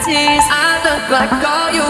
Something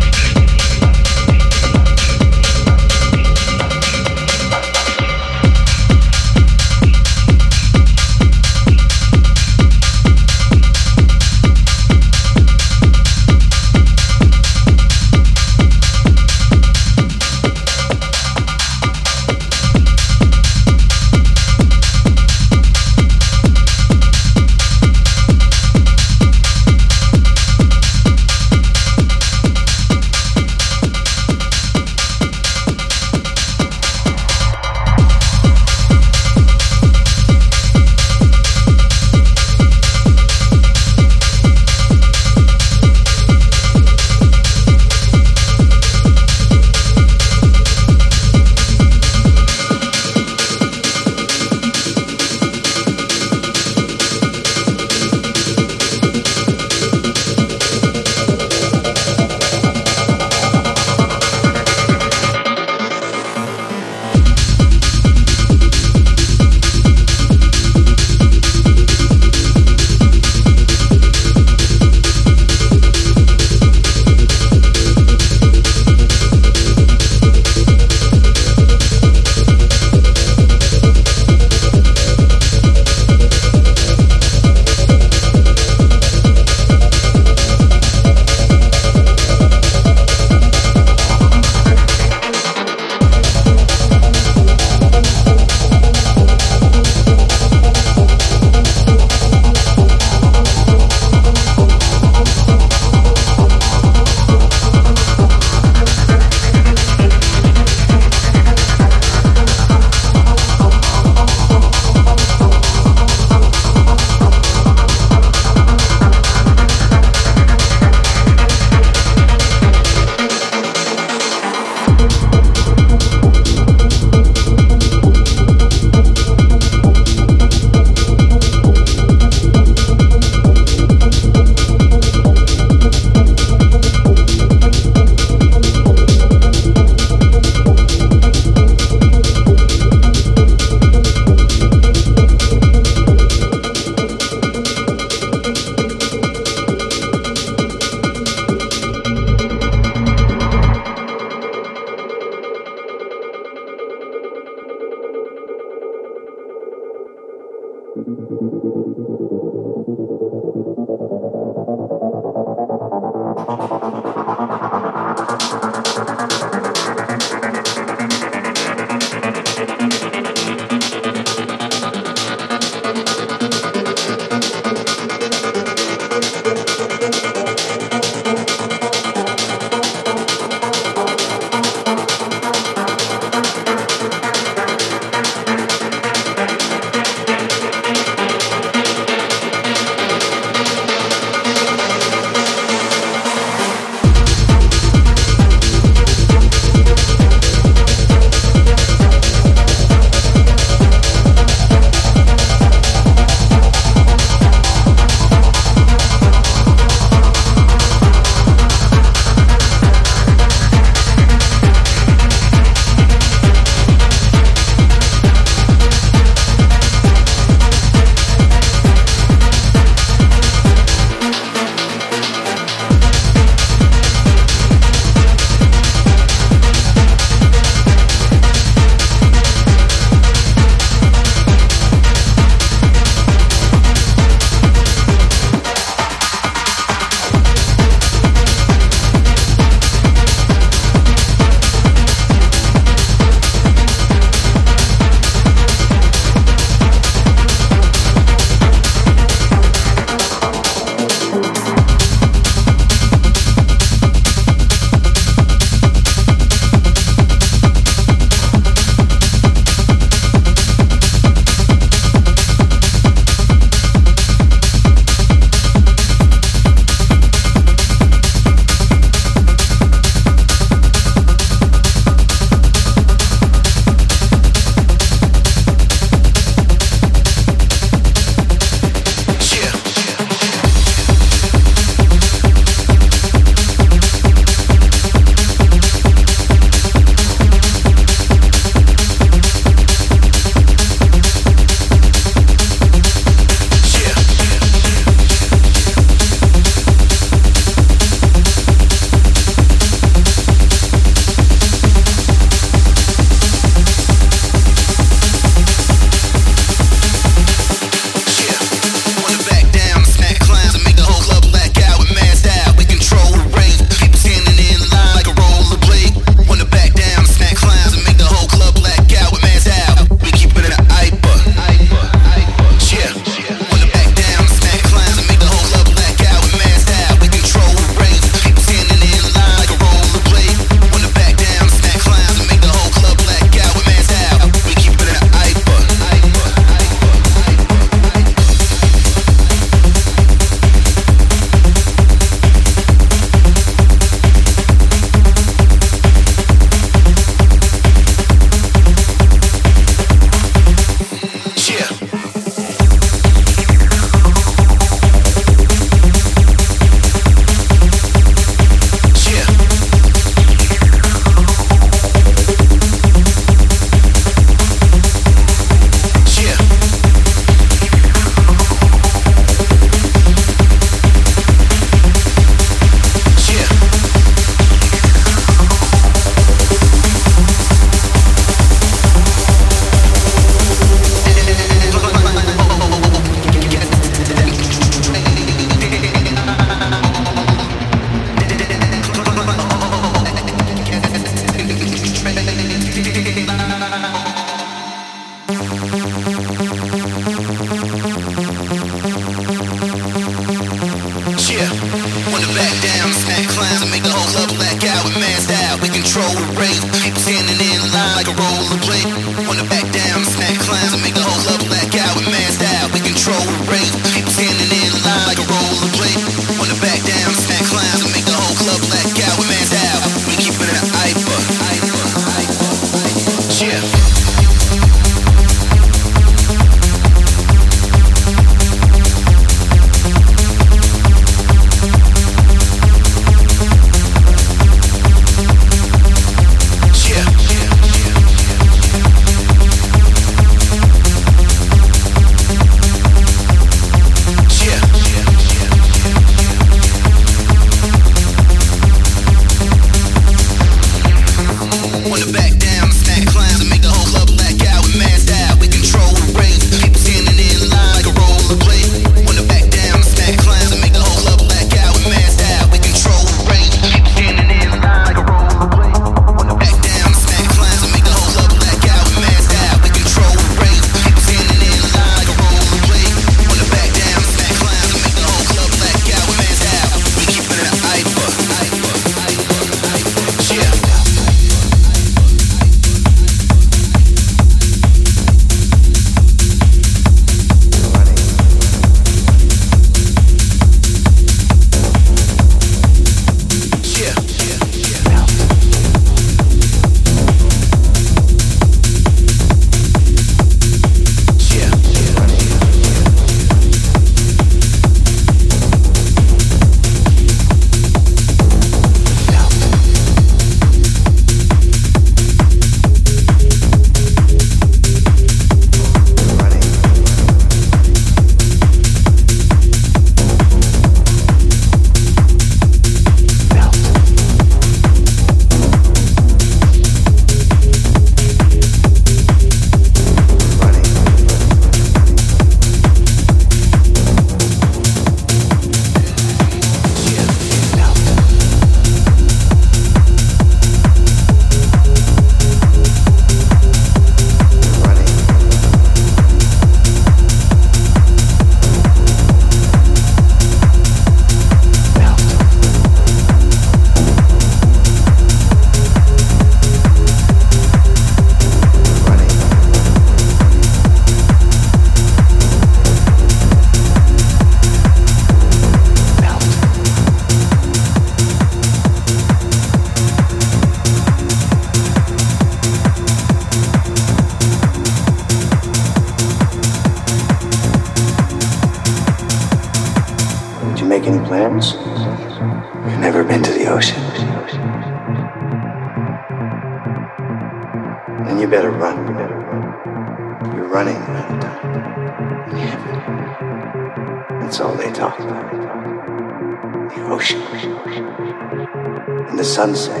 and the sunset.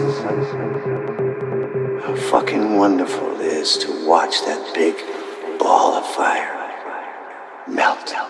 How fucking wonderful it is to watch that big ball of fire melt.